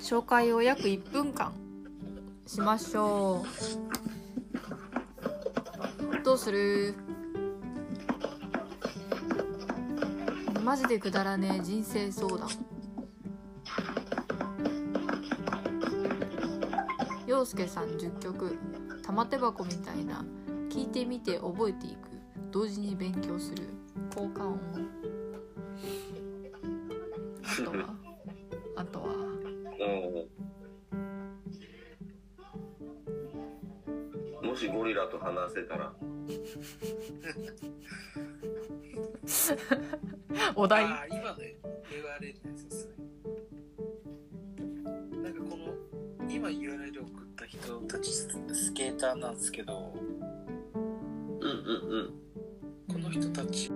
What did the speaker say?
紹介を約1分間しましょう。どうする？マジでくだらねえ人生相談。陽介さん10曲玉手箱みたいな聞いてみて覚えていく。同時に勉強する。効果音あとはあとは？うん。もしゴリラと話せたら、お題今の言われるやつですね。なんかこの、今 URL 送った人たちススケーターなんですけど、うんうんうん。この人たち